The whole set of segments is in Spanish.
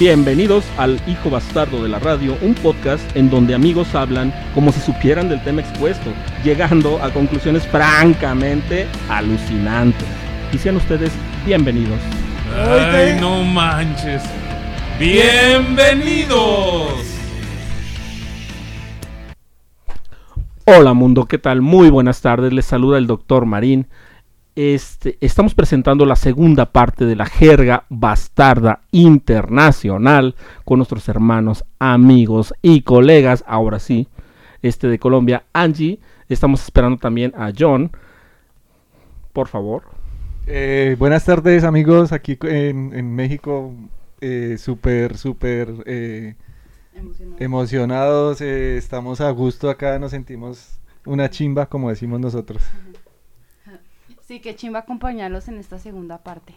Bienvenidos al Hijo Bastardo de la Radio, un podcast en donde amigos hablan como si supieran del tema expuesto, llegando a conclusiones francamente alucinantes. Y sean ustedes bienvenidos. Ay, no manches. Bienvenidos. Hola mundo, ¿qué tal? Muy buenas tardes, les saluda el doctor Marín. Este, estamos presentando la segunda parte de la jerga bastarda internacional con nuestros hermanos, amigos y colegas, ahora sí, este de Colombia, Angie. Estamos esperando también a John. Por favor. Eh, buenas tardes amigos, aquí en, en México, eh, súper, súper eh, emocionados, eh, estamos a gusto acá, nos sentimos una chimba, como decimos nosotros. Sí, qué chimba acompañarlos en esta segunda parte.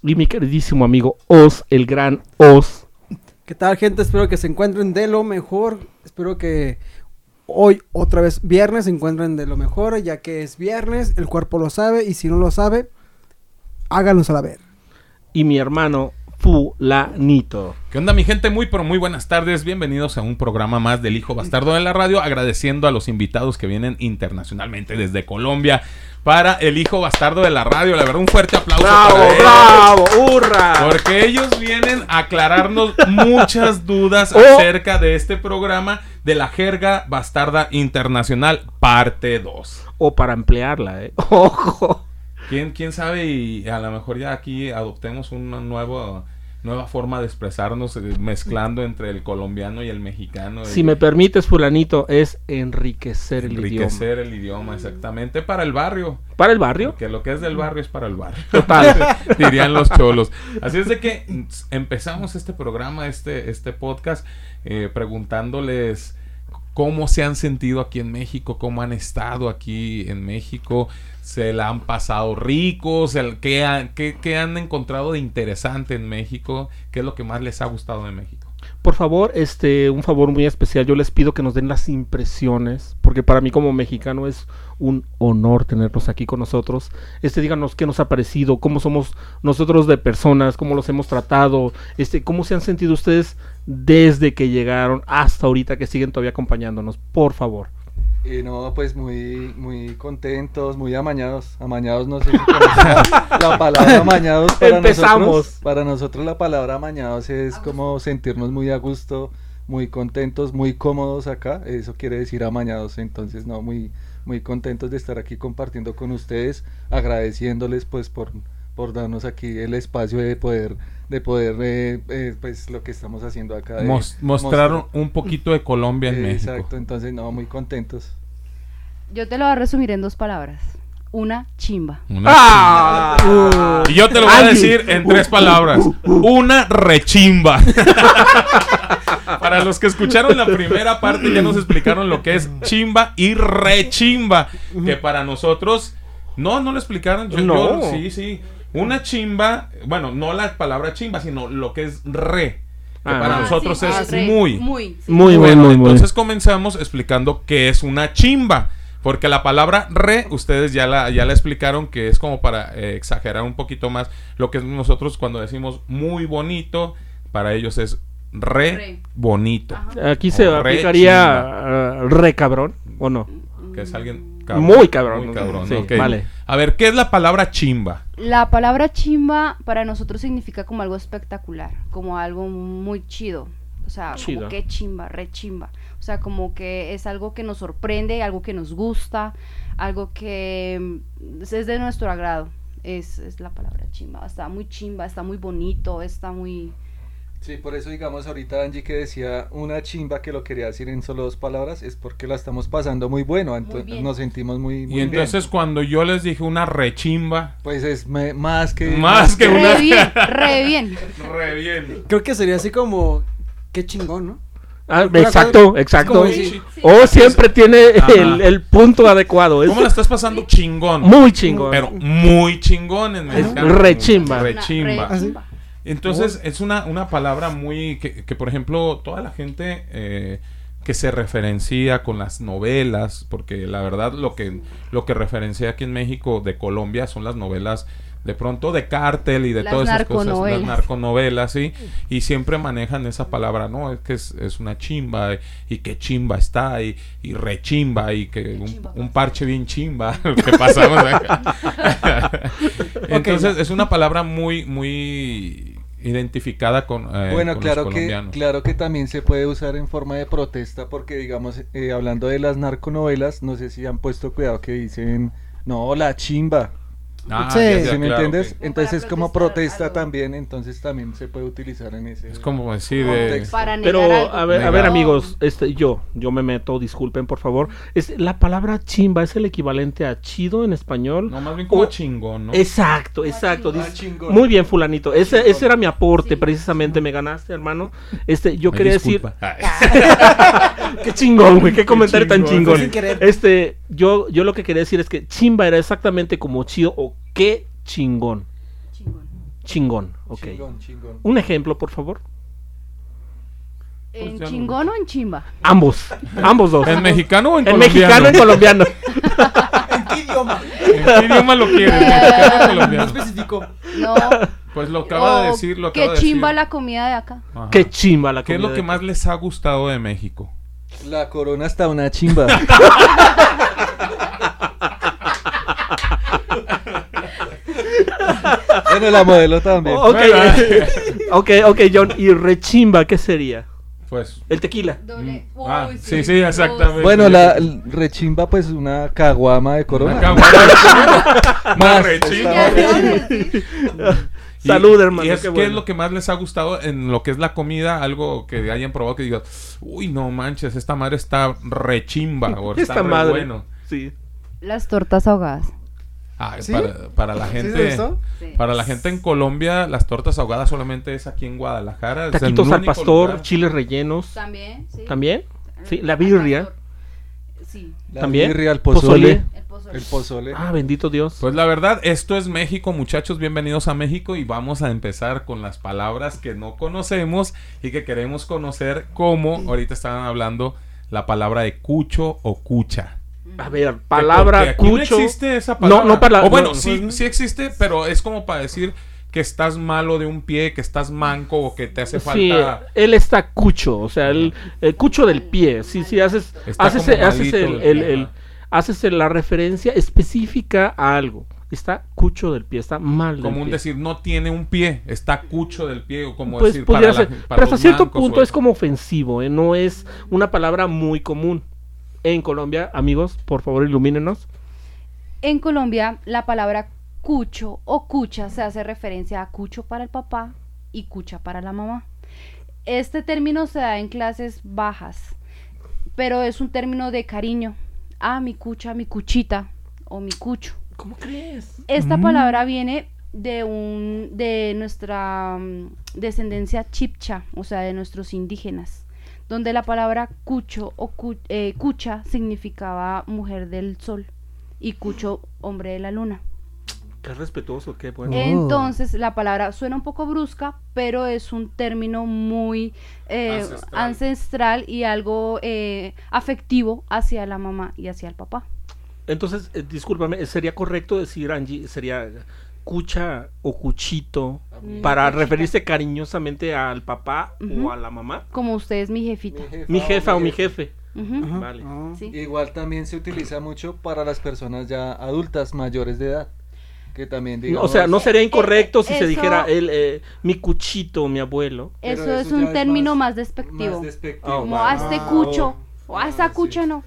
Y mi queridísimo amigo Oz, el gran Oz. ¿Qué tal, gente? Espero que se encuentren de lo mejor. Espero que hoy, otra vez viernes, se encuentren de lo mejor, ya que es viernes, el cuerpo lo sabe, y si no lo sabe, háganlo saber. Y mi hermano Fulanito. ¿Qué onda mi gente? Muy pero muy buenas tardes. Bienvenidos a un programa más del Hijo Bastardo de la Radio. Agradeciendo a los invitados que vienen internacionalmente desde Colombia para el Hijo Bastardo de la Radio. La verdad, un fuerte aplauso ¡Bravo, para bravo! ¡Hurra! Porque ellos vienen a aclararnos muchas dudas Oh. acerca de este programa de la jerga bastarda internacional, parte 2. O para emplearla, ¿eh? Ojo. ¿Quién, quién sabe y a lo mejor ya aquí adoptemos una nueva, nueva forma de expresarnos eh, mezclando entre el colombiano y el mexicano. Si y me permites, Fulanito, es enriquecer el idioma. enriquecer el idioma, exactamente, para el barrio. Para el barrio. Porque lo que es del barrio es para el barrio. Total. Dirían los cholos. Así es de que mm, empezamos este programa, este, este podcast, eh, preguntándoles cómo se han sentido aquí en México, cómo han estado aquí en México, se la han pasado ricos, ¿qué, han- qué- qué han encontrado de interesante en México, qué es lo que más les ha gustado de México. Por favor, este, un favor muy especial. Yo les pido que nos den las impresiones, porque para mí como mexicano es un honor tenerlos aquí con nosotros. Este, díganos qué nos ha parecido, cómo somos nosotros de personas, cómo los hemos tratado, este, cómo se han sentido ustedes desde que llegaron hasta ahorita que siguen todavía acompañándonos. Por favor. Y no, pues muy, muy contentos, muy amañados. Amañados, no sé si la palabra amañados para Empezamos. nosotros. Para nosotros la palabra amañados es como sentirnos muy a gusto, muy contentos, muy cómodos acá. Eso quiere decir amañados. Entonces, no, muy, muy contentos de estar aquí compartiendo con ustedes, agradeciéndoles pues por, por darnos aquí el espacio de poder, de poder, eh, eh, pues lo que estamos haciendo acá. de Mos- mostrar- un poquito de Colombia en Eh, México. Exacto, entonces no, muy contentos. Yo te lo voy a resumir en dos palabras. Una chimba. Una ¡Ah! Y yo te lo voy a decir en tres palabras. Una rechimba. Para los que escucharon la primera parte ya nos explicaron lo que es chimba y rechimba. Que para nosotros... No, no lo explicaron. Yo, No. yo- sí, sí. Una chimba, bueno, no la palabra chimba, sino lo que es re. Que Ah. para Ah, nosotros sí, es ah, re- muy. Muy. sí. Muy Bueno, muy bueno. entonces comenzamos explicando qué es una chimba. Porque la palabra re, ustedes ya la, ya la explicaron que es como para eh, exagerar un poquito más lo que nosotros cuando decimos muy bonito, para ellos es re, Re. bonito. Ajá. Aquí se re aplicaría ah, re cabrón, ¿o no? Que es alguien Muy cabrón. Muy cabrón, Sí, vale. A ver, ¿qué es la palabra chimba? La palabra chimba para nosotros significa como algo espectacular, como algo muy chido. O sea, Chido. como que chimba, re chimba. O sea, como que es algo que nos sorprende, algo que nos gusta, algo que mm, es de nuestro agrado. Es, es la palabra chimba. Está muy chimba, está muy bonito, está muy... Sí, por eso digamos ahorita Angie que decía una chimba que lo quería decir en solo dos palabras, es porque la estamos pasando muy bueno, entonces bien. nos sentimos muy, muy Y entonces bien. cuando yo les dije una rechimba, Pues es me- más que... Más que una- Re bien, re bien. re bien. Creo que sería así como, qué chingón, ¿no? Ah, exacto, exacto. O siempre tiene el, el punto adecuado. Es ¿Cómo la estás pasando? Chingón. muy chingón. Pero muy chingón en mexicano. rechimba. Rechimba. rechimba. Entonces es una, una palabra muy que, que, por ejemplo toda la gente eh, que se referencia con las novelas, porque la verdad lo que lo que referencia aquí en México de Colombia son las novelas de pronto de cártel y de Las todas esas cosas, las narconovelas. sí, y siempre manejan esa palabra, no, es que es, es una chimba, y, y que chimba está, y, y rechimba, y que un, parche bien chimba, lo que pasamos acá. Entonces es una palabra muy, muy identificada con, eh, Bueno, con claro los que, claro que también se puede usar en forma de protesta porque, digamos, eh, hablando de las narconovelas, no sé si han puesto cuidado que dicen, no, la chimba. Ah, Sí. ya, ya, ¿Sí me claro, entiendes? ok. Como Entonces como protesta algo. también, entonces también se puede utilizar en ese... Es como. Para negar Pero algo. a ver, a ver Negado. amigos, este, yo, yo me meto, disculpen por favor. Es la palabra chimba es el equivalente a chido en español. no, más bien como O- chingón, ¿no? Exacto, exacto. chingón. dice- Ah, chingón. Muy bien, fulanito. Ese, Chingón. ese era mi aporte, Sí. precisamente. Me ganaste, hermano. Este, yo Ay, quería disculpa. decir. Qué chingón, güey. Qué comentario tan chingón. chingón. Sin querer. Este, yo, yo lo que quería decir es que chimba era exactamente como chido o qué chingón. Chingón. Chingón, ok. Chingón, chingón. Un ejemplo, por favor. ¿En Pues no- chingón o en chimba? Ambos, ambos dos. ¿En mexicano o en, En colombiano? mexicano, en colombiano. ¿En qué idioma? ¿En qué idioma lo quieres? ¿Mexicano o No colombiano? especificó. No. Pues lo acaba de decir, lo Qué acaba de chimba decir. la comida de acá. Ajá. Qué chimba la ¿Qué es lo comida que de- más les ha gustado de México? La corona está una chimba. bueno, la modelo también. Ok, Bueno. ok, ok, John. ¿Y rechimba qué sería? Pues. El tequila. Doble. Ah, Uy, sí, sí, exactamente. Bueno, la rechimba, pues una caguama de corona. Una caguama. Más, Más rechimba. Salud, hermano. ¿Y es, qué qué bueno. es lo que más les ha gustado en lo que es la comida? Algo que hayan probado que digas, uy, no manches, esta madre está rechimba o está Esta re madre. bueno. Sí. Las tortas ahogadas. Ah, ¿Sí? para, para la ¿Sí es gente? Sí. para la gente en Colombia, las tortas ahogadas solamente es aquí en Guadalajara. Taquitos al pastor, lugar. chiles rellenos. También, sí. ¿También? Sí, la birria. Sí, La También. birria, el Pozole. pozole. el pozole. El pozole. Ah, bendito Dios. Pues la verdad, esto es México, muchachos, bienvenidos a México y vamos a empezar con las palabras que no conocemos y que queremos conocer, como ahorita estaban hablando la palabra de cucho o cucha. A ver, palabra aquí no cucho. existe esa palabra. No, no para- O bueno, no. sí, sí existe, pero es como para decir que estás malo de un pie, que estás manco o que te hace Sí, falta. él está cucho, o sea, el, el cucho del pie. Sí, sí, haces, Está haces, como haces el. Haces la referencia específica a algo. Está cucho del pie, está mal del Como un pie. decir, no tiene un pie, está cucho del pie, o como pues decir, para, la- ser, para pero hasta cierto punto o- es como ofensivo, ¿eh? no es una palabra muy común. En Colombia, amigos, por favor, ilumínenos. En Colombia, la palabra cucho o cucha se hace referencia a cucho para el papá y cucha para la mamá. Este término se da en clases bajas, pero es un término de cariño. Ah, mi cucha, mi cuchita o mi cucho. ¿Cómo crees? Esta Mm. palabra viene de un de nuestra mm, descendencia chipcha, o sea, de nuestros indígenas, donde la palabra cucho o cu- eh, cucha significaba mujer del sol y cucho hombre de la luna. Qué respetuoso, qué bueno. Eh, Entonces la palabra suena un poco brusca, pero es un término muy eh, Ancestral. ancestral. y algo eh, afectivo hacia la mamá y hacia el papá. Entonces, eh, discúlpame, ¿sería correcto decir, Angie, sería cucha o cuchito Mm, para cuchita. referirse cariñosamente al papá o a la mamá? Como usted es mi jefita. Mi jefa o mi jefe. Vale. Sí. Igual también se utiliza mucho para las personas ya adultas, mayores de edad. Que también No, digamos... o sea, no sería incorrecto si se dijera el, eh, mi cuchito, mi abuelo. Eso, eso es un término más- más, despectivo. Más despectivo. Oh, como vale. a este Ah, cucho oh. o a Ah, esa sí. cucha no.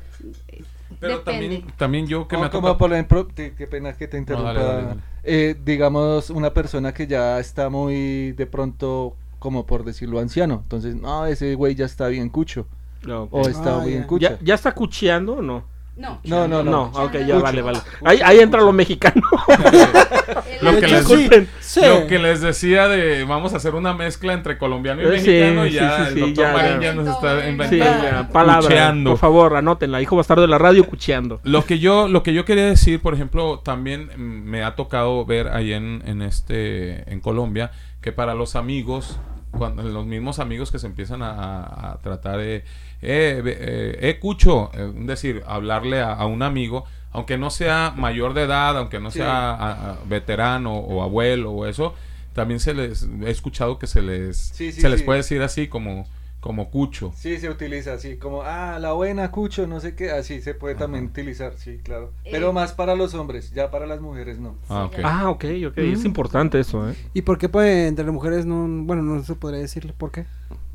Pero Depende. también, también yo que me Como, por ejemplo, qué pena que te interrumpa. dale, dale, dale. Eh, digamos, una persona que ya está muy de pronto, como por decirlo, anciano. Entonces, no, ese güey ya está bien cucho. No. O está Ah, bien ya. cucha. ¿Ya, ¿Ya está cucheando o no? No. No, no, No, no. ok, ya vale, vale. Ahí, ahí entra lo mexicano. Lo que les- sí, Disculpen. Sí. lo que les decía de vamos a hacer una mezcla entre colombiano y Eh, sí, mexicano y sí, ya sí, el sí, doctor ya, Marín ya. ya nos está inventando. ya, palabra. cucheando. Por favor, anótenla. Hijo bastardo de la radio, cucheando. Lo que yo, lo que yo quería decir, por ejemplo, también me ha tocado ver ahí en, en este, en Colombia, que para los amigos, cuando los mismos amigos que se empiezan a, tratar de, eh, eh, eh, cucho, eh, es decir, hablarle a, a un amigo, aunque no sea mayor de edad, aunque no Sí. sea a- veterano o abuelo o eso, también se les, he escuchado que se les, Sí, sí, se les puede decir así como, como cucho. Sí, se utiliza así, como, ah, la buena cucho, no sé qué, así se puede también utilizar, sí, claro. Pero Eh. más para los hombres, ya para las mujeres no. Ah, ok. Ah, ok, ok. Es Mm. importante eso, ¿eh? ¿Y por qué puede entre las mujeres no, bueno, no se podría decirle por qué?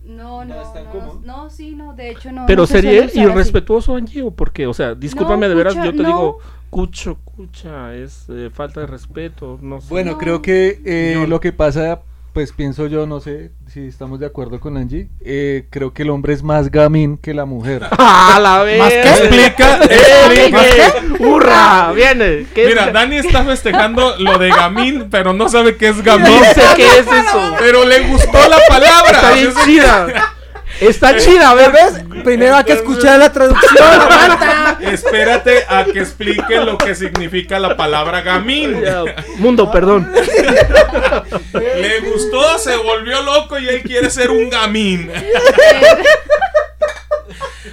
No, no, No es tan no, común. no, sí, no, de hecho no. Pero no se sería así. irrespetuoso, Angie, o por qué? O sea, discúlpame No, de veras, cucha, yo te no. digo, cucho, cucha, es eh, falta de respeto, no sé. Bueno, No. creo que eh, lo que pasa, pues pienso yo, no sé si estamos de acuerdo con Angie, eh, creo que el hombre es más gamín que la mujer. ¡Ah, la vez! ¿Más qué? Explica, ¡Eh, ¡Hurra! ¡Viene! ¿Qué Mira, es? Dani está festejando lo de gamín, pero no sabe qué es gamín. No sé qué es eso. Pero le gustó la palabra. Está bien chida. Está chida, a ver. ¿Ves? Primero hay que escuchar la traducción, aguanta. Espérate a que explique lo que significa la palabra gamín. Mundo, perdón. Le gustó, se volvió loco y él quiere ser un gamín.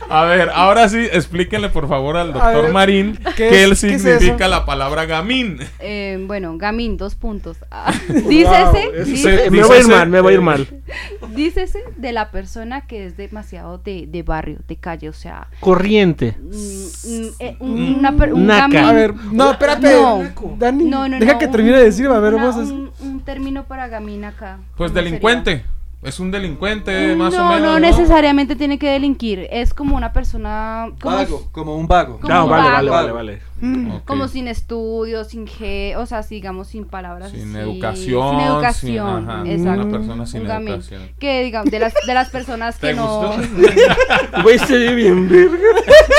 A ver, ahora sí, explíquenle por favor al doctor ver, Marín ¿qué qué, es- él qué es significa la palabra gamín. Eh, bueno, gamín, dos puntos. Ah, dícese, es- dícese, me voy a ir mal, me voy a ir mal. dícese de la persona que es demasiado de, de barrio, de calle, o sea, Corriente. mm, mm, eh, un, una per- un Naca. gamín. A ver, no, espérate. No. Dani, No, no, deja no, que un- termine de decirme, a ver, una- vamos a... un, un término para gamín acá. Pues ¿cómo delincuente. Es un delincuente, más no, o menos. no necesariamente tiene que delinquir, es como una persona como, Vago, como un vago. Como No, un vale, vale, vago. vale, vale. Mm. Ok. como sin estudios, sin ge, o sea, digamos sin palabras Sin así, educación. sin educación, sin- ajá, exacto. Una persona sin Un gamín. educación. Que digamos de las de las personas ¿Te que no gustó? Güey, se ve bien verga.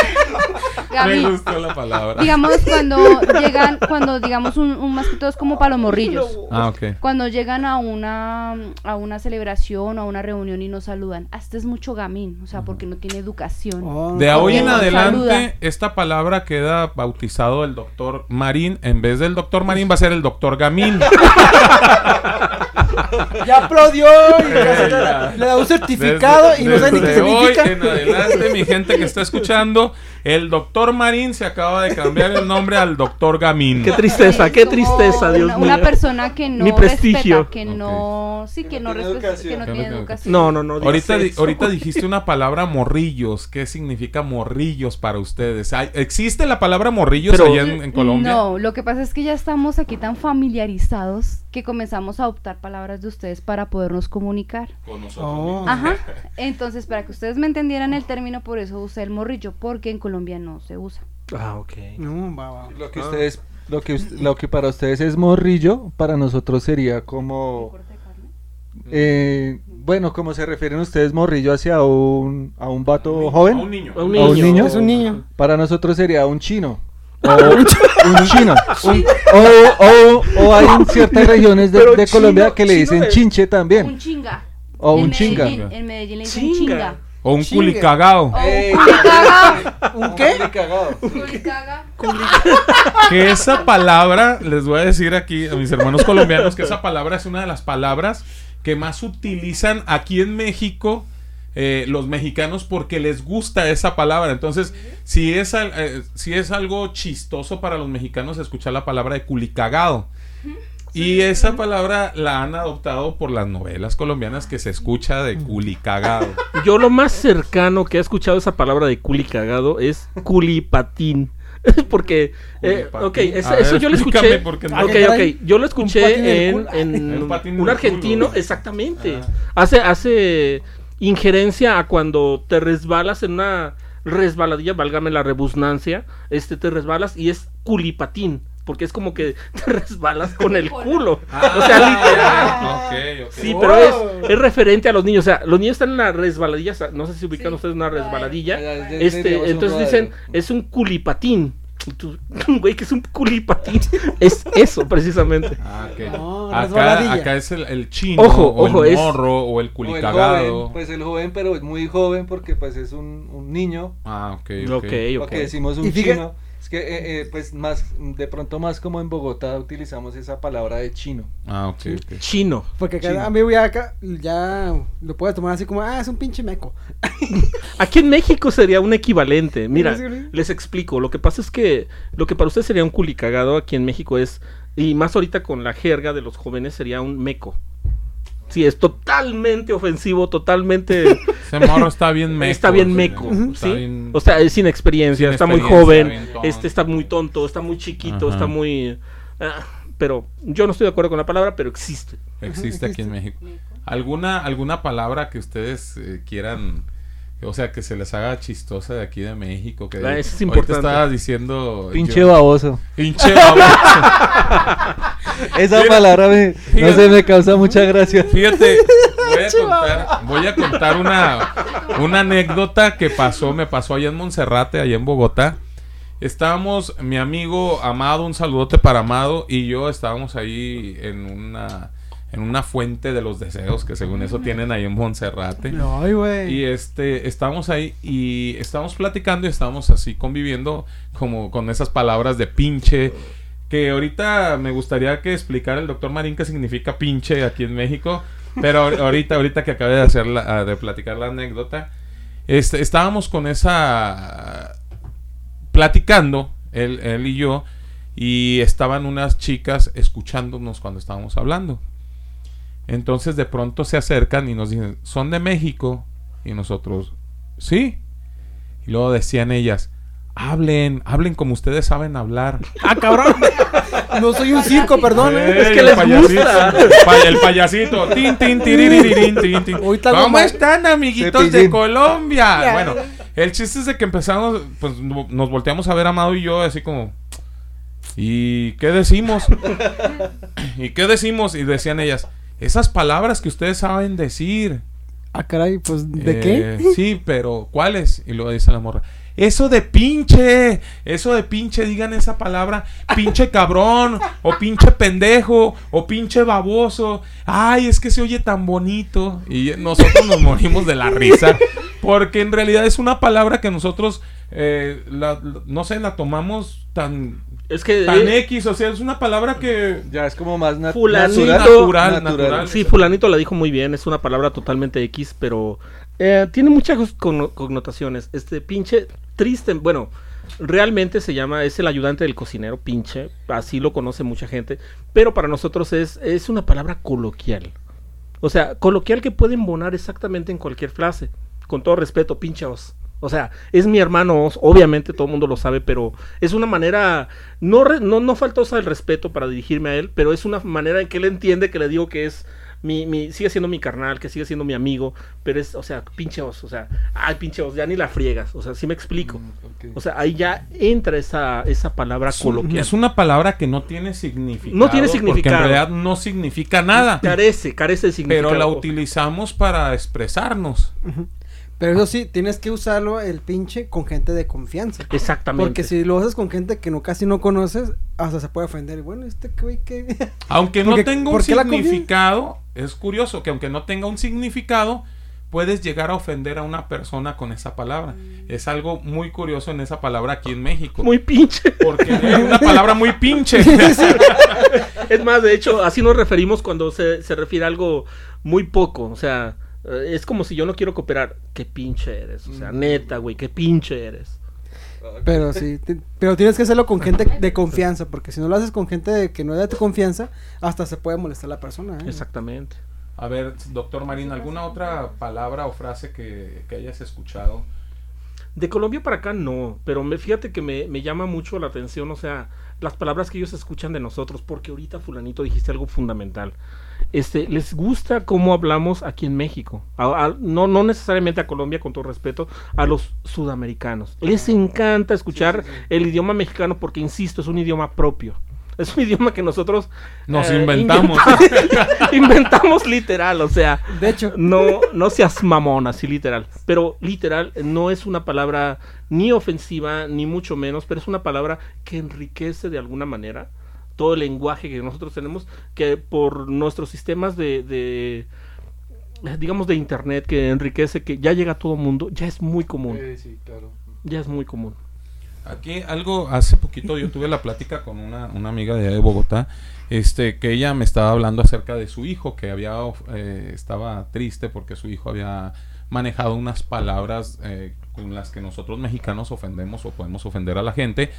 Me gustó la palabra. digamos cuando llegan cuando digamos un, un más que todo es como para los morrillos Ah, ok. cuando llegan a una a una celebración o a una reunión y nos saludan ah, este es mucho gamín o sea porque no tiene educación Oh, De hoy en adelante, saluda. esta palabra queda bautizado el doctor Marín. En vez del doctor Marín, va a ser el doctor Gamín. Ya aplaudió y ya le, da un certificado Desde- y no sabe ni qué desde hoy significa. en adelante, mi gente que está escuchando, el doctor Marín se acaba de cambiar el nombre al doctor Gamín. Qué tristeza, qué tristeza, Dios una, mío. una persona que no Mi prestigio. respeta que no sí que, Que no, respeta educación. que no tiene educación No, no, no. Ahorita, di- ahorita dijiste una palabra morrillos. ¿Qué significa morrillos para ustedes? ¿Hay- ¿Existe la palabra morrillos Pero- allá en, en Colombia? No, lo que pasa es que ya estamos aquí tan familiarizados que comenzamos a adoptar palabras de ustedes para podernos comunicar. Con nosotros Oh. Ajá. Entonces, para que ustedes me entendieran el término, por eso usé el morrillo, porque en Colombia no se usa. Ah, ok. No, va, va. Lo que ustedes, lo que, lo que para ustedes es morrillo, para nosotros sería como, eh, bueno, como se refieren ustedes morrillo hacia un, a un vato joven, A un niño. A un ¿A un niño? Es un niño. para nosotros sería un chino. O un chino. Un- o, o, o hay en ciertas regiones de, Pero de Colombia chino- que le chino dicen de- chinche Un también. chinga. O En un chinga. Medellín- En Medellín le dicen Chinga. chinga. O un Chingue. culicagao. Un. ¿Un qué? Culicaga. Que esa palabra, les voy a decir aquí a mis hermanos colombianos, que esa palabra es una de las palabras que más utilizan aquí en México eh, los mexicanos porque les gusta esa palabra. Entonces, si es, al- eh, si es algo chistoso para los mexicanos escuchar la palabra de culicagado. Y esa palabra la han adoptado por las novelas colombianas que se escucha de culicagado. Yo lo más cercano que he escuchado esa palabra de culi cagado es culipatín. Porque, eh, Culipatín. ok, eso, A ver, eso yo lo escuché. por qué no. Ok, ok, yo lo escuché en Un argentino, culo. exactamente. Ah. Hace, hace injerencia a cuando te resbalas en una resbaladilla, válgame la rebusnancia, este te resbalas y es culipatín. Porque es como que te resbalas con el culo. o sea, literal. Ah. Sí, pero es, es referente a los niños. O sea, los niños están en la resbaladilla. No sé si ubican Sí. ustedes una resbaladilla. Este, entonces dicen, es un culipatín. Tú, Güey, que es un culipatín. es eso, precisamente. Ah, ok. No, acá, acá es el, el chino, Ojo, o ojo, el es- morro, o el O el culicagado. joven, pues el joven, pero es muy joven porque pues es un, un niño. Ah, ok, Ok, ok. ok. Porque decimos un Y fíjate- chino. Es que eh, eh, pues más, de pronto más como en Bogotá utilizamos esa palabra de chino. Ah, ok, ok. Chino. Porque acá, Chino. a mí voy acá, ya lo puedes tomar así como, ah, es un pinche meco. Aquí en México sería un equivalente. Mira, les explico. Lo que pasa es que lo que para usted sería un culicagado aquí en México es, y más ahorita con la jerga de los jóvenes, sería un meco. Sí, es totalmente ofensivo, totalmente... Ese morro está bien meco. está bien sí, meco, está ¿sí? bien- O sea, es sin experiencia, Sin está muy joven, este está muy tonto, está muy chiquito, Ajá. está muy... ah, pero yo no estoy de acuerdo con la palabra, pero existe. existe aquí en. México. ¿Alguna, alguna palabra que ustedes eh, quieran, o sea, que se les haga chistosa de aquí de México? Que Ah, eso es ahorita importante. estaba diciendo... Pinche yo- baboso. Pinche baboso. Esa Mira, palabra me, no fíjate. sé, me causa mucha gracia. Fíjate, voy a contar, voy a contar una, una anécdota que pasó, me pasó allá en Monserrate, allá en Bogotá. Estábamos, mi amigo Amado, un saludote para Amado, y yo estábamos ahí en una, en una fuente de los deseos, que según eso tienen ahí en Monserrate. Ay, güey. Y este, estábamos ahí y estábamos platicando y estábamos así conviviendo como con esas palabras de pinche. Que ahorita me gustaría que explicara el doctor Marín qué significa pinche aquí en México. Pero ahor- ahorita, ahorita que acabé de hacer la, ah, de platicar la anécdota, este, estábamos con esa platicando, él, él y yo, y estaban unas chicas escuchándonos cuando estábamos hablando. Entonces de pronto se acercan y nos dicen, ¿son de México? Y nosotros, sí. Y luego decían ellas, hablen, hablen como ustedes saben hablar. Ah, cabrón. no soy un circo, perdón. eh. Es que el les payasito, gusta. El, pa- el payasito. Tin, tin, tiriririn, tin, tin. ¿Cómo están, amiguitos de. Colombia? Bueno, el chiste es de que empezamos, pues no- nos volteamos a ver Amado y yo, así como, ¿y qué decimos? ¿Y qué decimos? Y decían ellas, esas palabras que ustedes saben decir. Ah, caray, pues, ¿de Eh, qué? Sí, pero ¿cuáles? Y luego dice la morra. Eso de pinche, eso de pinche, digan esa palabra, pinche cabrón, o pinche pendejo, o pinche baboso. Ay, es que se oye tan bonito. Y nosotros nos morimos de la risa, porque en realidad es una palabra que nosotros, eh, la- la- no sé, la tomamos tan, Es que... tan eh, X, o sea, es una palabra que... Ya es como más nat- Fulanito. Natural, natural. Sí, fulanito la dijo muy bien, es una palabra totalmente X, pero eh, tiene muchas conno- connotaciones. Este pinche triste, bueno, realmente se llama, es el ayudante del cocinero, pinche, así lo conoce mucha gente, pero para nosotros es, es una palabra coloquial. O sea, coloquial que puede embonar exactamente en cualquier frase. Con todo respeto, pinche os. O sea, es mi hermano os, obviamente todo el mundo lo sabe, pero es una manera, no, re- no, no faltosa el respeto para dirigirme a él, pero es una manera en que él entiende que le digo que es mi, mi, sigue siendo mi carnal, que sigue siendo mi amigo, pero es, o sea, pinche os, o sea, ay, pinche os, ya ni la friegas, o sea, sí me explico. Ok. O sea, ahí ya entra esa, esa palabra Es un- coloquial. es una palabra que no tiene significado. No tiene Porque significado. en realidad no significa nada. Carece, carece de significado. Pero la utilizamos para expresarnos. Pero eso sí, tienes que usarlo el pinche con gente de confianza. Exactamente. Porque si lo haces con gente que no casi no conoces, hasta se puede ofender. Bueno, este güey que... Aunque no tenga un significado, es curioso que aunque no tenga un significado, puedes llegar a ofender a una persona con esa palabra. Es algo muy curioso en esa palabra aquí en México. Muy pinche. Porque es una palabra muy pinche. Es más, de hecho, así nos referimos cuando se, se refiere a algo muy poco. O sea, es como si yo no quiero cooperar. Qué pinche eres. O sea, neta, güey, qué pinche eres. Pero sí, te- pero tienes que hacerlo con gente de confianza, porque si no lo haces con gente de- que no es de tu confianza, hasta se puede molestar la persona. ¿eh? Exactamente. A ver, doctor Marín, ¿alguna otra palabra o frase que, que hayas escuchado? De Colombia para acá no, pero me, fíjate que me, me llama mucho la atención, o sea, las palabras que ellos escuchan de nosotros, porque ahorita fulanito dijiste algo fundamental. Este, les gusta cómo hablamos aquí en México. A- a- no, no necesariamente a Colombia, con todo respeto, a los sudamericanos. Les encanta escuchar el idioma mexicano porque, insisto, es un idioma propio. Es un idioma que nosotros Nos eh, inventamos. inventa- inventamos literal, o sea, De hecho, no, no seas mamón, así literal. Pero literal no es una palabra ni ofensiva, ni mucho menos, pero es una palabra que enriquece de alguna manera todo el lenguaje que nosotros tenemos, que por nuestros sistemas de, de, digamos, de internet, que enriquece, que ya llega a todo mundo, ya es muy común. Eh, sí, claro. Ya es muy común. Aquí algo, hace poquito yo tuve la plática con una, una amiga de, allá de Bogotá, este, que ella me estaba hablando acerca de su hijo, que había, eh, estaba triste porque su hijo había manejado unas palabras eh, con las que nosotros mexicanos ofendemos o podemos ofender a la gente,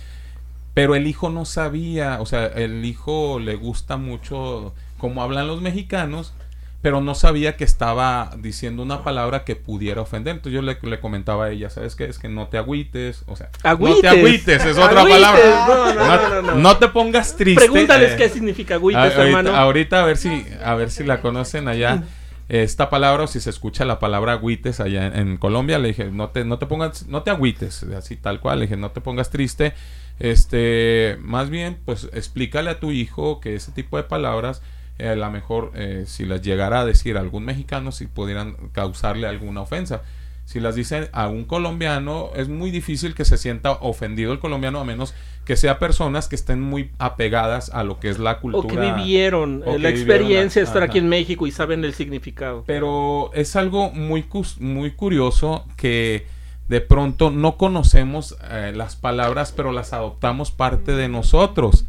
pero el hijo no sabía, o sea, el hijo le gusta mucho cómo hablan los mexicanos, pero no sabía que estaba diciendo una palabra que pudiera ofender. Entonces yo le, le comentaba a ella, ¿sabes qué? Es que no te agüites, o sea, no te agüites, es otra Agüites, palabra. no, no, no, no, no. no te pongas triste. Pregúntales eh, qué significa agüites, a- ahorita, hermano. ahorita a ver si a ver si la conocen allá esta palabra o si se escucha la palabra agüites allá en, Colombia le dije no te no te pongas no te agüites así tal cual le dije no te pongas triste este más bien pues explícale a tu hijo que ese tipo de palabras eh, a lo mejor eh, si las llegara a decir algún mexicano si pudieran causarle alguna ofensa si las dice a un colombiano es muy difícil que se sienta ofendido el colombiano a menos que sea personas que estén muy apegadas a lo que es la o cultura que vivieron o que la experiencia de estar aquí en México y saben el significado. pero es algo muy, muy curioso que de pronto no conocemos eh, las palabras, pero las adoptamos parte de nosotros.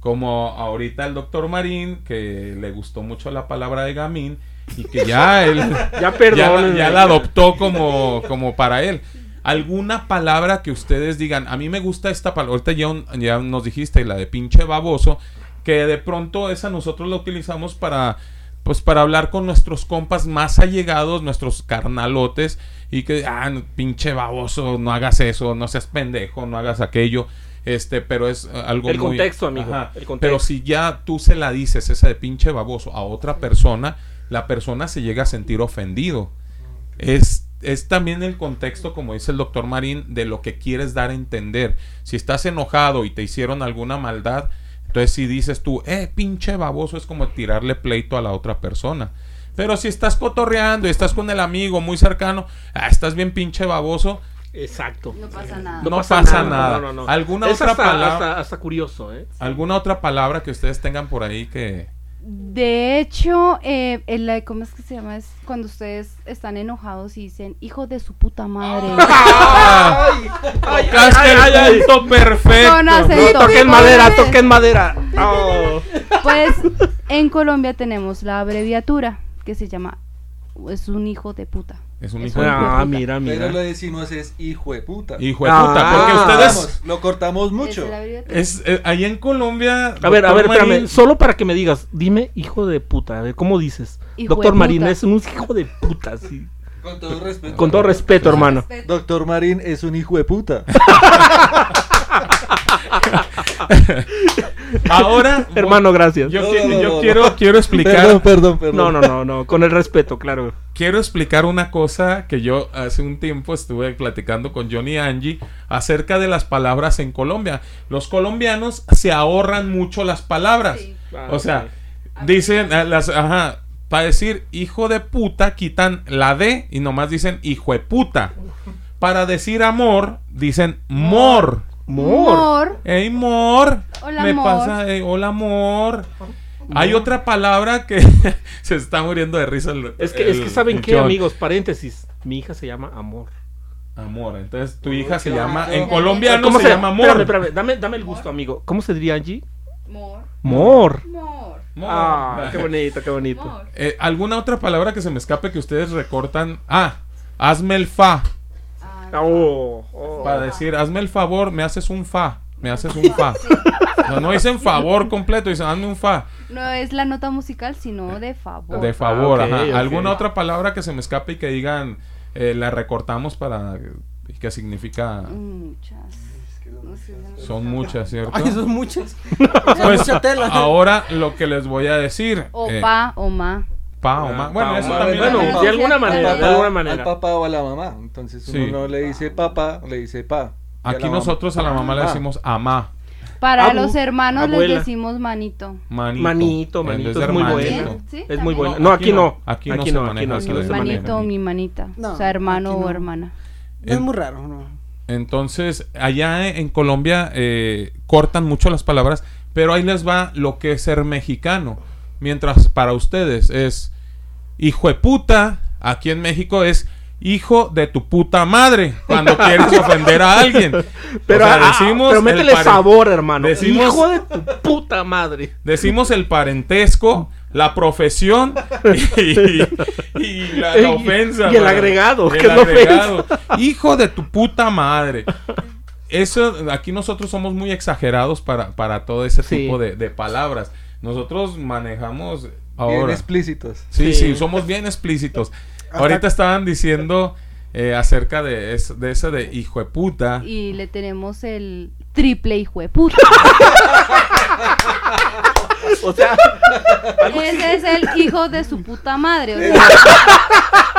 Como ahorita el doctor Marín, que le gustó mucho la palabra de gamín y que ya él Ya ya, ya la adoptó como, como para él. ¿Alguna palabra que ustedes digan, a mí me gusta esta palabra? Ahorita ya, un- ya nos dijiste la de pinche baboso, que de pronto esa nosotros la utilizamos para, pues para hablar con nuestros compas más allegados, nuestros carnalotes, y que, ah, pinche baboso, no hagas eso, no seas pendejo, no hagas aquello. Este, pero es eh, algo El muy- contexto, amigo, Ajá. el contexto. Pero si ya tú se la dices, esa de pinche baboso, a otra persona, la persona se llega a sentir ofendido. Es, es también el contexto, como dice el doctor Marín, de lo que quieres dar a entender. Si estás enojado y te hicieron alguna maldad, entonces si dices tú, eh, pinche baboso, es como tirarle pleito a la otra persona. Pero si estás cotorreando y estás con el amigo muy cercano, ah, estás bien pinche baboso, Exacto. No pasa nada. No pasa nada. ¿Alguna Es otra hasta, palabra? Hasta, hasta curioso, ¿eh? ¿alguna otra palabra que ustedes tengan por ahí que... De hecho, eh, el- ¿cómo es que se llama? Es cuando ustedes están enojados y dicen, hijo de su puta madre. ¡Ay! ¡Ay, ay, ay, perfecto. Con acento. Sí, toquen madera, toquen madera. Oh. Pues en Colombia tenemos la abreviatura que se llama, es un hijo de puta. Es un Es hijo un de hijo de Ah, puta. mira, Pero lo mira. decimos es hijo de puta. Hijo de Ah. puta, porque Ah. ustedes... Vamos, lo cortamos mucho. Es eh, ahí en Colombia... A ver, a ver, espérame. Marín, Solo para que me digas, dime hijo de puta. A ver, ¿cómo dices? Hijo Doctor Marín puta. es un hijo de puta, sí. Con todo respeto. Con todo respeto, hermano. Doctor Marín es un hijo de puta. Ahora... Hermano, gracias. Yo, No, qui- no, no, yo no, quiero, no. quiero explicar... Perdón, perdón, perdón. No, no, no, no. Con el respeto, claro. quiero explicar una cosa que yo hace un tiempo estuve platicando con Johnny Angie acerca de las palabras en Colombia. Los colombianos se ahorran mucho las palabras. Sí. O sea, dicen eh, las ajá, para decir hijo de puta quitan la D y nomás dicen hijo de puta. Para decir amor dicen mor. Mor. Mor. Ey, mor. Hola, Me amor. pasa, eh, hola, amor. Hay otra palabra que se está muriendo de risa. el- Es que, es que el- ¿saben el qué, John. amigos? Paréntesis. Mi hija se llama Amor. Amor. Entonces tu hija se llama, en colombiano ¿Cómo se, llama amor. Espérame, espérame. Dame, dame el gusto, amigo. ¿Cómo se diría Angie? Mor. Mor. Mor. Mor. Ah, qué bonito, qué bonito. Mor. Eh, ¿Alguna otra palabra que se me escape que ustedes recortan? Ah, hazme el fa. Ah, Oh, oh. Para decir, hazme el favor, me haces un fa. Me haces un fa. No, no dicen favor completo, dicen hazme un fa. No es la nota musical, sino de favor. De favor, Ah, ajá. ¿Alguna otra palabra que se me escape y que digan, eh, la recortamos para que significa... Muchas. Son muchas, ¿cierto? Ay, son muchas. Pues, mucha tela. ahora lo que les voy a decir. O eh, pa o ma. Pa o ma. Bueno, Pa o eso también. Bueno, de alguna al- manera, al- de alguna Al manera. papá o a la mamá. Entonces uno Sí. no le dice papá, le dice pa. A Aquí mamá, nosotros a la mamá le pa. decimos amá. Para Abu, los hermanos les abuela. decimos manito. Manito. Manito, manito, es muy bueno. ¿Sí? Es muy bueno. No, No, aquí aquí no. no. Aquí no se maneja aquí no de se manito. o mi manita. No, o sea, hermano aquí no. o hermana. No es muy raro, ¿no? Entonces, allá en Colombia eh, cortan mucho las palabras, pero ahí les va lo que es ser mexicano. Mientras para ustedes es hijo de puta, aquí en México es hijo de tu puta madre cuando quieres ofender a alguien. Pero, O sea, ah, decimos pero el métele pare- sabor, hermano. decimos- Hijo de tu puta madre. Decimos el parentesco, la profesión y, y la, ofensa. y el agregado, que el agregado. Hijo de tu puta madre. Eso, aquí nosotros somos muy exagerados para, para todo ese Sí. tipo de, de palabras. Nosotros manejamos Bien ahora. explícitos. Sí, Sí. sí, somos bien explícitos. Ahorita estaban diciendo eh, acerca de, es- de ese de hijo de puta. Y le tenemos el triple hijo de puta. O sea, Ese es el hijo de su puta madre. O sea,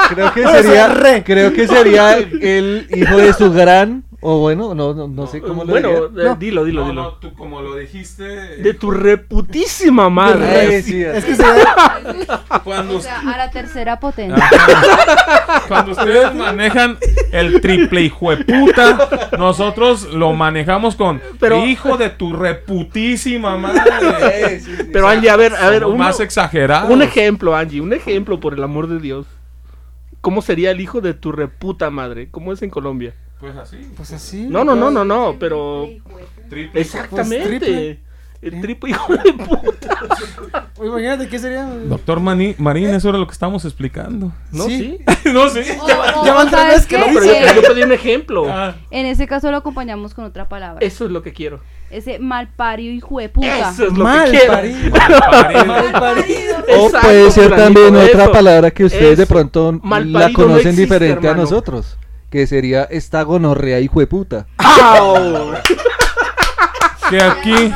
Creo que sería, re. creo que sería el hijo de su gran, o bueno, no, no, no sé cómo lo bueno, diría. eh, dilo, dilo, no, dilo. no, tú como lo dijiste. De tu reputísima Ay, madre. sí, Es que sería- Cuando o sea, a la tercera potencia. Ajá. Cuando ustedes manejan el triple hijo de puta, nosotros lo manejamos con Pero- hijo de tu reputísima madre. Sí, sí. Pero Angie, a ver, a ver, uno- más exagerados. un ejemplo, Angie, un ejemplo por el amor de Dios. ¿Cómo sería el hijo de tu reputa madre? ¿Cómo es en Colombia? Pues así. Pues así. No, no, no, no, no, pero Triple. exactamente. triple. El triple hijo de puta. Pues imagínate qué sería. Doctor Mani- Marín, eso era lo que estábamos explicando. ¿No? Sí. Sí. no. O- Ya- van tres ¿sabes veces que No, pero yo, Eh, yo pedí un ejemplo. Ah, En ese caso lo acompañamos con otra palabra. Eso es lo que quiero. Ese malpario hijo de puta. Eso es lo Mal que quiero. parido. Mal parido. O Exacto, puede ser también otra eso. palabra que ustedes de pronto Malparido la no conocen existe, diferente a nosotros. Que sería esta gonorrea hijo de puta. Que aquí.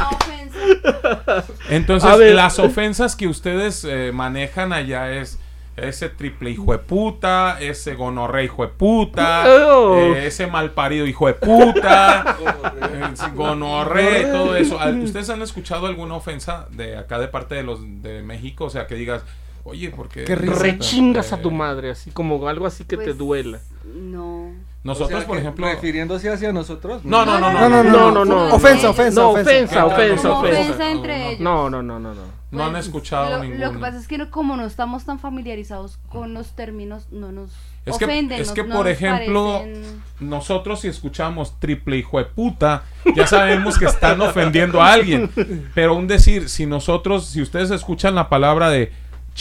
Entonces, las ofensas que ustedes eh, manejan allá es ese triple hijo de puta, ese gonorrea hijo de puta, Oh. eh, ese malparido hijo de puta, eh, gonorrea y todo eso. ¿Al- ¿Ustedes han escuchado alguna ofensa de acá de parte de los de México? O sea, que digas, oye, ¿por qué? Rechingas a tu Eh, madre, así como algo así que te Pues, duela. No. Nosotros, O sea, por ejemplo... Refiriéndose hacia nosotros. No, no, no, No, no, no, No. Ofensa, ofensa, No, ofensa. ofensa, ofensa, entre ellos. No, no, no, no, no. No han Pues, escuchado lo, ninguno. Lo que pasa es que no- como no estamos tan familiarizados con los términos, no nos Es que, ofenden. es que no por ejemplo, parecen- nosotros si escuchamos triple hijo de puta, ya sabemos que están ofendiendo a alguien. Pero un decir, si nosotros, si ustedes escuchan la palabra de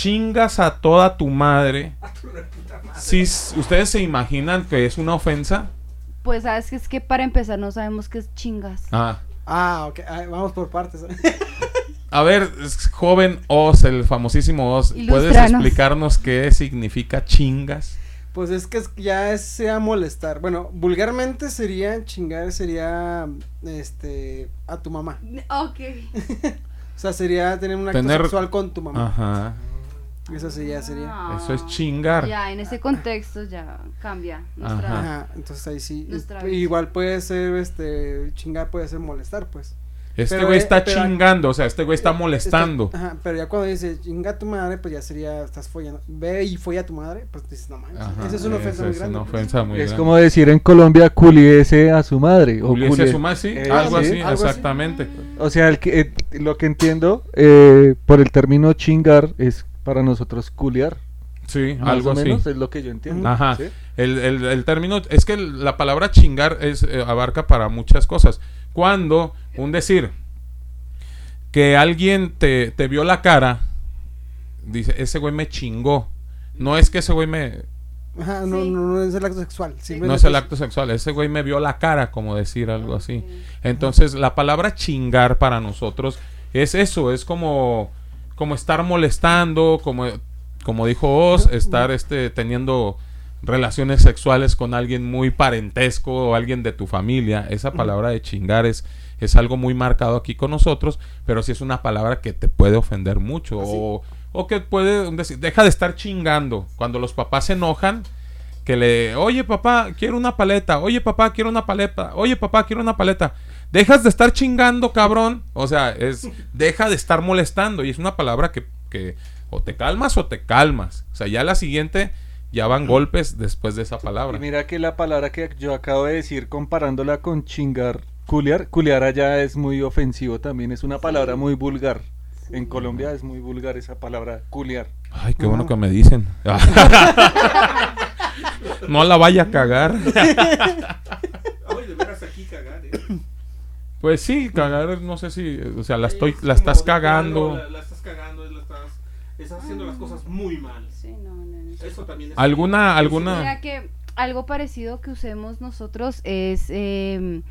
chingas a toda tu madre, si s- ustedes se imaginan que es una ofensa, Pues sabes que es que para empezar no sabemos qué es chingas. ah, Ah, ok. ah, vamos por partes. a ver, es- joven Oz, el famosísimo Oz, ¿puedes explicarnos qué significa chingas? Pues es que ya es- sea molestar. Bueno, vulgarmente sería chingar, sería este a tu mamá. Ok. O sea, sería tener un acto Tener- sexual con tu mamá. Ajá, Eso sí ya sería. Ah. eso es chingar. Ya, en ese contexto ya cambia nuestra... Ajá. Ajá, entonces ahí sí. Nuestra Y- Igual puede ser, este, chingar puede ser molestar, pues. Este Pero, güey eh, está pero- chingando, o sea, este güey está Este- molestando. ajá, pero ya cuando dice chinga a tu madre, pues ya sería, estás follando. Ve y folla a tu madre, pues dices, no manches. Esa es una ofensa esa muy es grande. una pues. ofensa muy Es grande. como decir en Colombia culiese a su madre. O, Juliese culie- a su madre, sí, Eh, algo sí, así, algo así. exactamente. O sea, el que, eh, lo que entiendo eh, por el término chingar es para nosotros culiar. Sí, Más algo o así. menos es lo que yo entiendo. Ajá. ¿sí? El, el- el término, es que el- la palabra chingar es, eh, abarca para muchas cosas. Cuando, un decir, que alguien te, te vio la cara, dice, ese güey me chingó. No es que ese güey me... Ajá, no, Sí. no, no es el acto sexual. No es el acto sexual, ese güey me vio la cara, como decir algo así. Entonces, la palabra chingar para nosotros es eso, es como, como estar molestando, como, como dijo Oz, estar este, teniendo relaciones sexuales con alguien muy parentesco o alguien de tu familia. Esa palabra de chingar es, es algo muy marcado aquí con nosotros, pero sí es una palabra que te puede ofender mucho. O, o que puede decir, deja de estar chingando. Cuando los papás se enojan, que le, oye papá, quiero una paleta, oye papá, quiero una paleta, oye papá, quiero una paleta. Dejas de estar chingando, cabrón. O sea, es deja de estar molestando. Y es una palabra que, que o te calmas o te calmas. O sea, ya la siguiente ya van golpes después de esa Y palabra. mira que la palabra que yo acabo de decir comparándola con chingar, culiar, culiar allá es muy ofensivo también, es una palabra muy vulgar. En Colombia es muy vulgar esa palabra culiar. Ay, qué bueno que me dicen. no la vaya a cagar. Ay, de veras aquí cagar, ¿eh? Pues sí, cagar, no sé si, o sea, la estoy, Es la estás cagando. La, la estás cagando, la estás, estás haciendo las cosas muy mal. Sí, no, no, no. Eso también es. ¿Alguna, Mira alguna? que algo parecido que usemos nosotros es eh,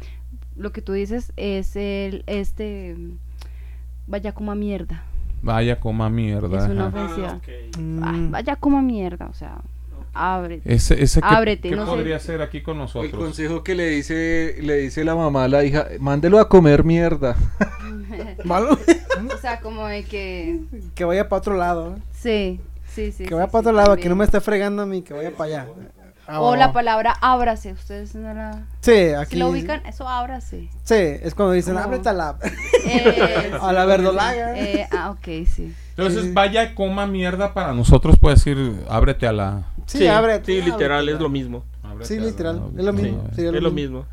lo que tú dices es el este vaya como a mierda. Vaya, coma mierda. Es una ofensiva. Ah. Mm. Ay, vaya como a mierda, o sea, ábrete. Ese, ese que, Ábrete, ¿qué no sé. podría ser aquí con El nosotros? consejo que le dice, le dice la mamá a la hija, mándelo a comer mierda. ¿Malo? o sea, como de que que vaya para otro lado. sí, sí, sí. Que sí, vaya sí, para otro lado, que no me también. esté fregando a mí, que vaya para allá. Ah, O la palabra ábrase, ustedes no la Sí, aquí. si lo ubican, eso ábrase. Sí, es cuando dicen, ábrete a la. Eh, a la verdolaga. eh, ah, ok, sí. Entonces, Sí. vaya, coma mierda para nosotros puede decir, ábrete a la... Sí, ábrete. Sí, literal, ábrete. es lo mismo. ábrete Sí, la- literal, es lo mismo. Sí, es lo mismo.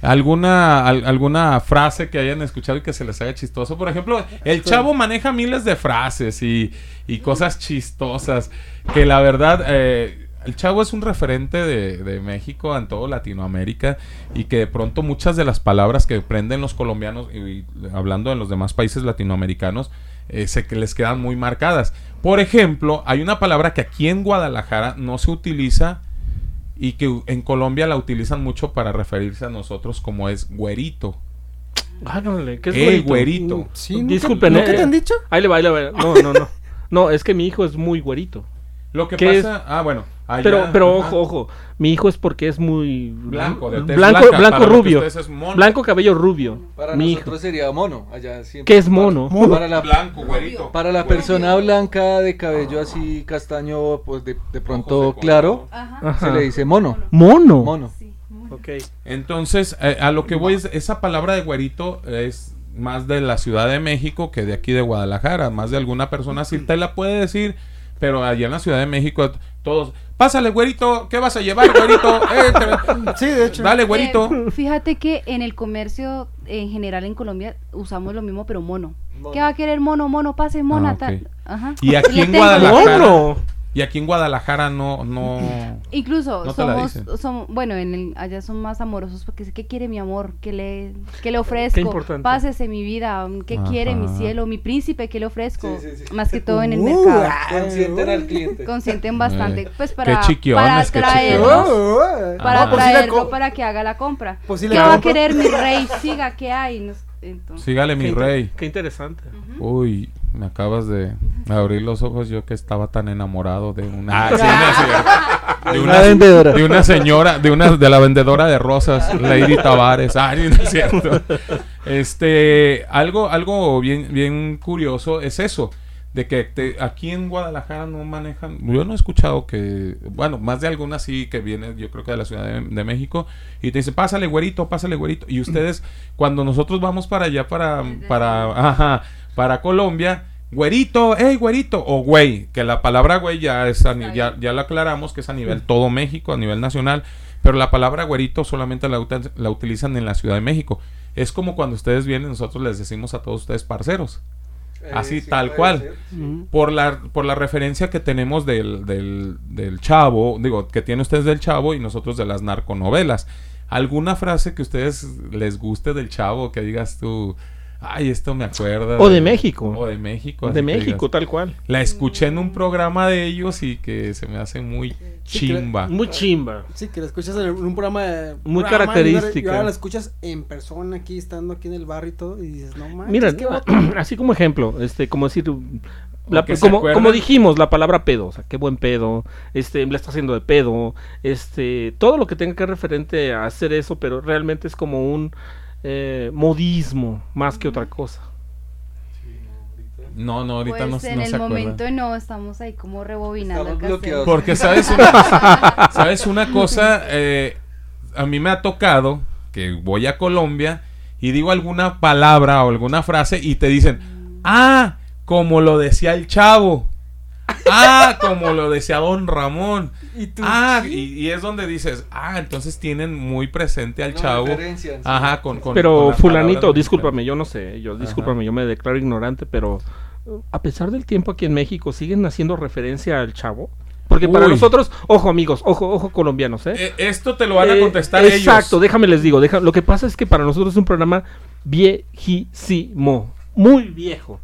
¿Alguna, al- ¿Alguna frase que hayan escuchado y que se les haga chistoso? Por ejemplo, el chavo maneja miles de frases y, y cosas chistosas que la verdad, eh, el chavo es un referente de, de México en todo Latinoamérica y que de pronto muchas de las palabras que aprenden los colombianos y, y hablando de los demás países latinoamericanos eh, se que les quedan muy marcadas. Por ejemplo, hay una palabra que aquí en Guadalajara no se utiliza y que en Colombia la utilizan mucho para referirse a nosotros como es güerito. Háganle, ¿qué es ¡Ey, güerito? güerito! Mm, Sí, ¿nunca- Disculpen, ¿nunca eh, te han dicho? Ahí le va, ahí le va. No, no, no. No, es que mi hijo es muy güerito. Lo que ¿Qué pasa... Ah, bueno. Allá- Pero, pero ajá. ojo, ojo. Mi hijo es porque es muy Blanco, de tez blanco, blanca, blanco rubio. ustedes es mono. Blanco cabello rubio. Para mi nosotros hijo. sería mono, allá siempre. ¿Qué es mono? Para, para la, Blanco, güerito. para la persona blanca de cabello así castaño, pues de, de pronto de claro, Ajá. Se le dice mono. Mono. Mono. Sí, muy- Ok. Entonces, eh, a lo que voy es, esa palabra de güerito es más de la Ciudad de México que de aquí de Guadalajara. Más de alguna persona sí te la puede decir, pero allá en la Ciudad de México todos, pásale güerito, ¿qué vas a llevar güerito? Eh, te- Sí, de hecho. Dale güerito. Eh, fíjate que en el comercio en general en Colombia usamos lo mismo, pero mono. ¿Qué va a querer mono, mono? Pase, mona, Ah, tal. Ajá. Y aquí en Guadalajara- Mono. Y aquí en Guadalajara no, no... Incluso No te la somos, dicen. somos, bueno, en el, allá son más amorosos porque sé qué quiere mi amor, qué le, qué le ofrezco, importante. pásese mi vida, qué Ajá. quiere mi cielo, mi príncipe, qué le ofrezco, Sí, sí, sí. más que todo en el Uh, mercado. ah, Consienten uh. al cliente. Consienten bastante, Eh, pues para, qué para qué. Oh, oh. para Ah, pues traerlo para que haga la compra. Pues sí ¿Qué va a compro. querer mi rey? Siga, ¿qué hay? Nos- Entonces, Sígale mi Qué rey. Qué interesante. Uy, me acabas de abrir los ojos yo que estaba tan enamorado de una... Ah, sí, de Una vendedora. De una señora, de una de la vendedora de rosas, Lady Tavares. Ay, no es cierto. Este, algo algo bien bien curioso es eso. De que te- aquí en Guadalajara no manejan, yo no he escuchado que, bueno, más de algunas sí que viene, yo creo que de la Ciudad de, de México, y te dice, pásale güerito, pásale güerito. Y ustedes, cuando nosotros vamos para allá, para, para, ajá, para Colombia, güerito, hey güerito, o güey, que la palabra güey ya es, a ya, ya la aclaramos que es a nivel todo México, a nivel nacional, pero la palabra güerito solamente la, utilizan en la Ciudad de México. Es como cuando ustedes vienen, nosotros les decimos a todos ustedes parceros. Eh, Así, sí, tal cual. ser. Por la, por la referencia que tenemos del, del, del chavo, digo, que tiene ustedes del chavo y nosotros de las narconovelas. ¿Alguna frase que a ustedes les guste del chavo que digas tú, ay, esto me acuerda? O de México. O de México. De México, digas, tal cual. La escuché en un programa de ellos y que se me hace muy Sí, chimba. Muy chimba. Sí, que la escuchas en un programa de- Muy programa, característica. Y ahora la escuchas en persona aquí, estando aquí en el barrio y todo, y dices, no manches, Mira, qué vato". así como ejemplo, este, como decir, la- como, dijimos, la palabra pedo, o sea, qué buen pedo, este, le está haciendo de pedo, este, todo lo que tenga que referente a hacer eso, pero realmente es como un eh, modismo más que otra cosa. No, no, ahorita pues no, en no el se acuerda. momento no, estamos ahí como rebobinando el. Porque sabes una, sabes una cosa, Eh, a mí me ha tocado que voy a Colombia y digo alguna palabra o alguna frase y te dicen, ah, como lo decía el chavo. Ah, como lo decía don Ramón. Y tú, Ah, y, y es donde dices, ah, entonces tienen muy presente al No, chavo. referencias, sí. Ajá, con, con- Pero fulanito, discúlpame, yo no sé, yo discúlpame, yo me declaro ignorante, pero a pesar del tiempo aquí en México, ¿siguen haciendo referencia al chavo? Porque para nosotros, ojo amigos, ojo, ojo colombianos, ¿eh? Eh, esto te lo van a Eh, contestar ellos. Exacto, déjame les digo, deja- lo que pasa es que para nosotros es un programa viejísimo, muy viejo.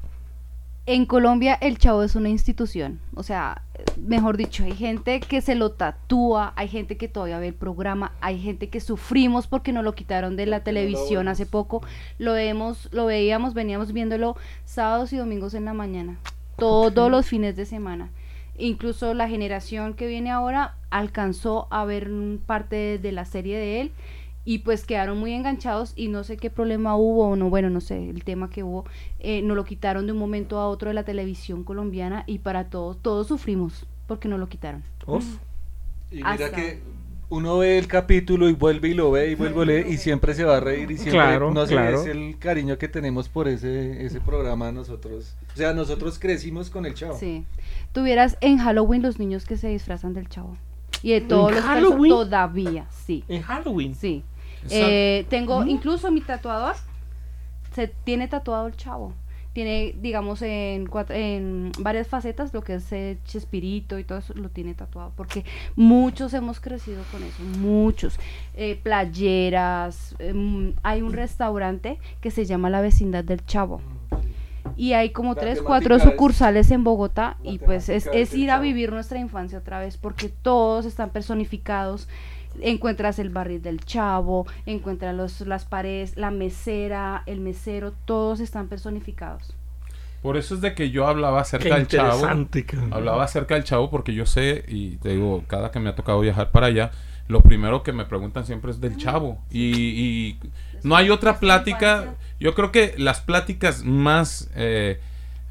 En Colombia el chavo es una institución, o sea, mejor dicho, hay gente que se lo tatúa, hay gente que todavía ve el programa, hay gente que sufrimos porque nos lo quitaron de la televisión hace poco, lo vemos, lo veíamos, veníamos viéndolo sábados y domingos en la mañana, todos los fines de semana. Incluso la generación que viene ahora alcanzó a ver parte de la serie de él y pues quedaron muy enganchados y no sé qué problema hubo o no, bueno, no sé, el tema que hubo, eh, nos lo quitaron de un momento a otro de la televisión colombiana y para todos, todos sufrimos porque nos lo quitaron. Uf. Y mira Hasta- que uno ve el capítulo y vuelve y lo ve y vuelve a leer y siempre se va a reír y siempre Claro, no sé, claro. es el cariño que tenemos por ese, ese programa nosotros. O sea, nosotros crecimos con el chavo. Sí. Tuvieras en Halloween los niños que se disfrazan del chavo. Y de todos los Halloween? todavía, sí. En Halloween. Sí. Eh, tengo incluso mi tatuador se tiene tatuado el chavo. Tiene, digamos, en, cuatro- en varias facetas lo que es eh, Chespirito y todo eso lo tiene tatuado. Porque muchos hemos crecido con eso, muchos. Eh, playeras, em, hay un restaurante que se llama La Vecindad del Chavo. Y hay como La tres, cuatro es- sucursales en Bogotá y pues es, es ir a vivir nuestra infancia otra vez porque todos están personificados. Encuentras el barril del chavo, encuentras los, las paredes, la mesera, el mesero, todos están personificados. Por eso es de que yo hablaba Qué acerca del chavo. interesante. cabrón. Hablaba acerca del chavo porque yo sé, y te digo, cada que me ha tocado viajar para allá, lo primero que me preguntan siempre es del chavo. Y, y no hay otra plática. Yo creo que las pláticas más, eh,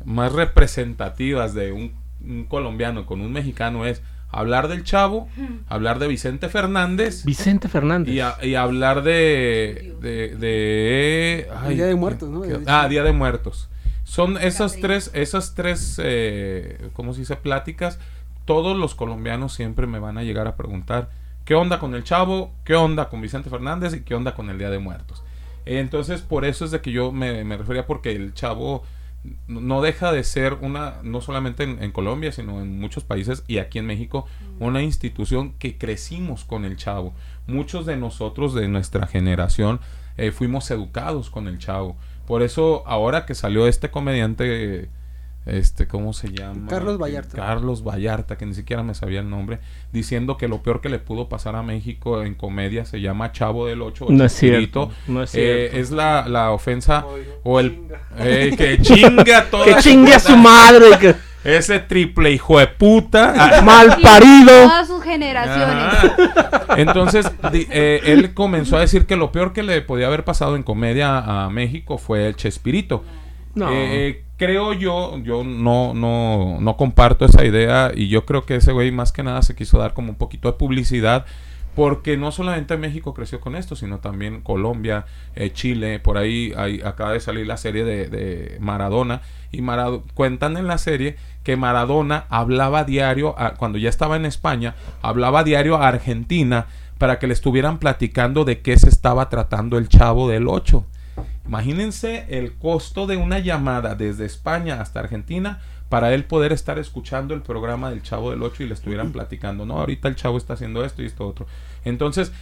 más representativas de un, un colombiano con un mexicano es hablar del chavo, hablar de Vicente Fernández. Vicente Fernández. Y, a- y hablar de. de, de- ay, Día de Muertos, ¿no? ¿qué- ah, Día de Muertos. Son esas tres, esas tres, eh, ¿cómo se dice? Pláticas. Todos los colombianos siempre me van a llegar a preguntar qué onda con el Chavo, qué onda con Vicente Fernández y qué onda con el Día de Muertos. Entonces, por eso es de que yo me, me refería porque el Chavo no- deja de ser una, no solamente en, en Colombia, sino en muchos países y aquí en México, una institución que crecimos con el Chavo. Muchos de nosotros de nuestra generación eh, fuimos educados con el Chavo. Por eso ahora que salió este comediante, este, ¿cómo se llama? Carlos Vallarta. Carlos Vallarta, que ni siquiera me sabía el nombre, diciendo que lo peor que le pudo pasar a México en comedia se llama Chavo del Ocho. o No es Chespirito. cierto, no es Eh, es la, la ofensa o el chinga. eh, que chinga toda Que chingue a su madre. que- ese triple hijo de puta. Mal parido. Todas sus generaciones. Entonces, di- eh, él comenzó a decir que lo peor que le podía haber pasado en comedia a México fue el Chespirito. No. Eh, creo yo, yo no, no, no comparto esa idea y yo creo que ese güey más que nada se quiso dar como un poquito de publicidad porque no solamente México creció con esto, sino también Colombia, eh, Chile, por ahí acaba de salir la serie de, de Maradona y Marado- cuentan en la serie que Maradona hablaba diario, a- cuando ya estaba en España, hablaba diario a Argentina para que le estuvieran platicando de qué se estaba tratando el chavo del 8. Imagínense el costo de una llamada desde España hasta Argentina para él poder estar escuchando el programa del Chavo del 8 y le estuvieran platicando, no, ahorita el Chavo está haciendo esto y esto otro. Entonces,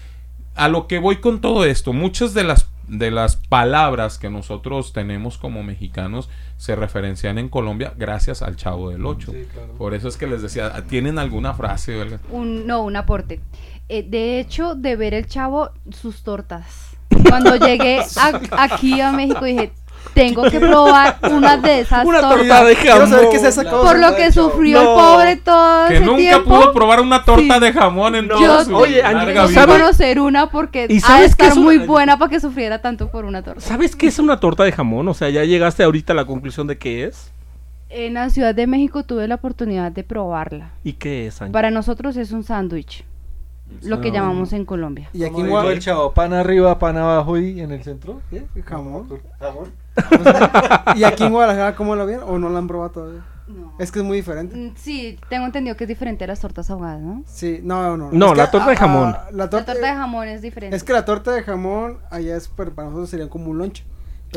a lo que voy con todo esto, muchas de las de las palabras que nosotros tenemos como mexicanos se referencian en Colombia gracias al Chavo del 8. Sí, claro. Por eso es que les decía, ¿tienen alguna frase? Un, no, un aporte. Eh, de hecho, de ver el chavo, sus tortas. Cuando llegué a- aquí a México dije, tengo que probar una de esas Una tortas. torta de Quiero saber qué es jamón. esa cosa. Por lo que sufrió No. el pobre todo Que ese nunca tiempo. pudo probar una torta Sí. de jamón en No. toda Yo su Oye, larga que vida. conocer una porque ¿Y ha de sabes qué estar es una- muy buena para que sufriera tanto por una torta. ¿Sabes qué es una torta de jamón? O sea, ya llegaste ahorita a la conclusión de qué es. En la Ciudad de México tuve la oportunidad de probarla. ¿Y qué es, Angie? Para nosotros es un sándwich. Lo que Ah. llamamos en Colombia. Y aquí en el Guadalajara. chavo, pan arriba, pan abajo y en el centro. ¿qué? Jamón. Jamón. ¿Y aquí en Guadalajara cómo lo vieron? ¿O no lo han probado todavía? No. Es que es muy diferente. Mm, Sí, tengo entendido que es diferente a las tortas ahogadas, ¿no? Sí, no, no. No, la que, torta de jamón. la La torta, de jamón es diferente. Es que la torta de jamón allá es para para nosotros sería como un lonche.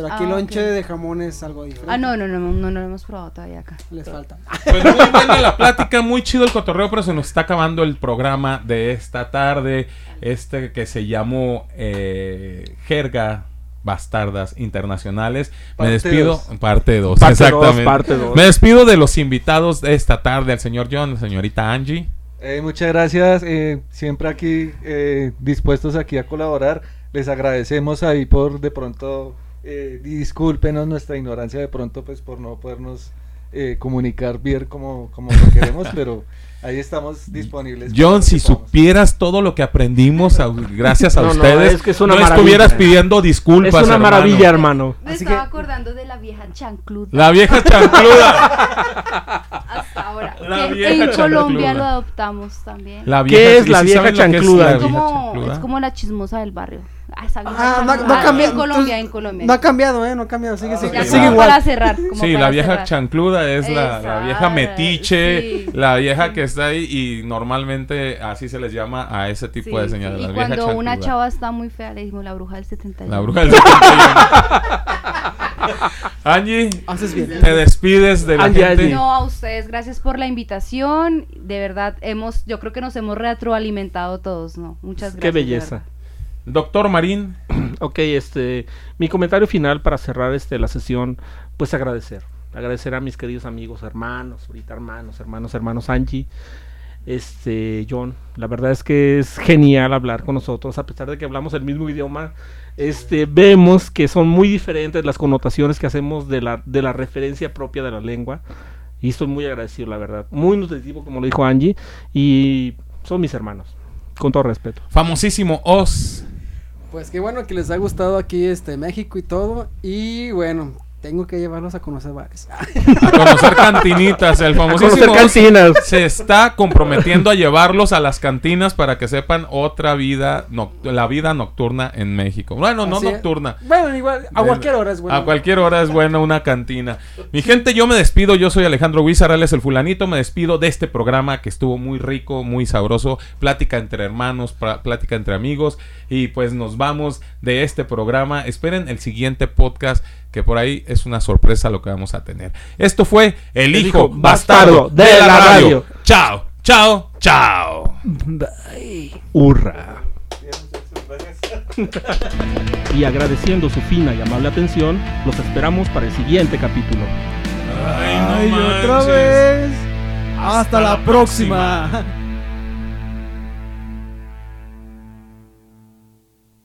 Pero aquí Ah, el lonche ok. de jamón es algo diferente. Ah, no, no, no, no, no lo hemos probado todavía acá. Les falta. Pues muy buena la plática, muy chido el cotorreo, pero se nos está acabando el programa de esta tarde. Este que se llamó eh, Jerga Bastardas Internacionales. Me despido. dos. Parte 2, Parte dos, exactamente. parte dos. Me despido de los invitados de esta tarde, al señor John, la señorita Angie. Eh, muchas gracias, eh, siempre aquí eh, dispuestos aquí a colaborar. Les agradecemos ahí por de pronto, eh, discúlpenos nuestra ignorancia de pronto pues por no podernos eh, comunicar bien como, como lo queremos, pero ahí estamos disponibles. John, si supieras todo lo que aprendimos a- gracias a No, no, ustedes, es que es una no maravilla. estuvieras pidiendo Es disculpas. una hermano. maravilla, hermano. Me Así estaba que- acordando de la vieja chancluda. La vieja chancluda. Hasta ahora. La que vieja en Colombia lo adoptamos también. La ¿Qué es ¿y la vieja es chancluda? la es, vieja como, chancluda? es como la chismosa del barrio. Ah, Ah, no, no ha cambiado. En Colombia, en Colombia. No ha cambiado, ¿eh? No ha cambiado. Sigue, sigue, igual. para cerrar. como Sí, para la vieja cerrar. chancluda es la, la vieja metiche, sí. la vieja que está ahí y normalmente así se les llama a ese tipo Sí, de señales. sí. Y cuando una chancluda. chava está muy fea, le dijimos la bruja del 71. La bruja del 71. Angie, Haces bien. te despides de la Angie, gente. Angie. No, a ustedes, gracias por la invitación. De verdad, hemos, yo creo que nos hemos retroalimentado todos, ¿no? Muchas gracias. Qué belleza. Doctor Marín, Ok, este, mi comentario final para cerrar este la sesión, pues agradecer, agradecer a mis queridos amigos, hermanos, ahorita hermanos, hermanos, hermanos Angie, este, John, la verdad es que es genial hablar con nosotros, a pesar de que hablamos el mismo idioma, este, vemos que son muy diferentes las connotaciones que hacemos de la, de la referencia propia de la lengua, y estoy muy agradecido, la verdad, muy nutritivo, como lo dijo Angie, y son mis hermanos, con todo respeto. famosísimo Oz. Pues qué bueno que les ha gustado aquí este México y todo. Y bueno, tengo que llevarlos a conocer bares. A conocer cantinitas. El famosísimo conocer Oz cantinas. se está comprometiendo a llevarlos a las cantinas para que sepan otra vida, la vida nocturna en México. Bueno, no es. nocturna. Bueno, igual, a cualquier hora es bueno. A cualquier hora es buena una cantina. Mi gente, yo me despido. Yo soy Alejandro Huizar, él es el fulanito. Me despido de este programa que estuvo muy rico, muy sabroso. Plática entre hermanos, plática entre amigos. Y pues nos vamos de este programa. Esperen el siguiente podcast que por ahí es una sorpresa lo que vamos a tener. Esto fue El, El Hijo Hijo Bastardo Bastardo de, de la, la radio. radio. Chao, chao, chao. Hurra. y agradeciendo su fina y amable atención, los esperamos para el siguiente capítulo. Ay, otra vez. Hasta, la próxima.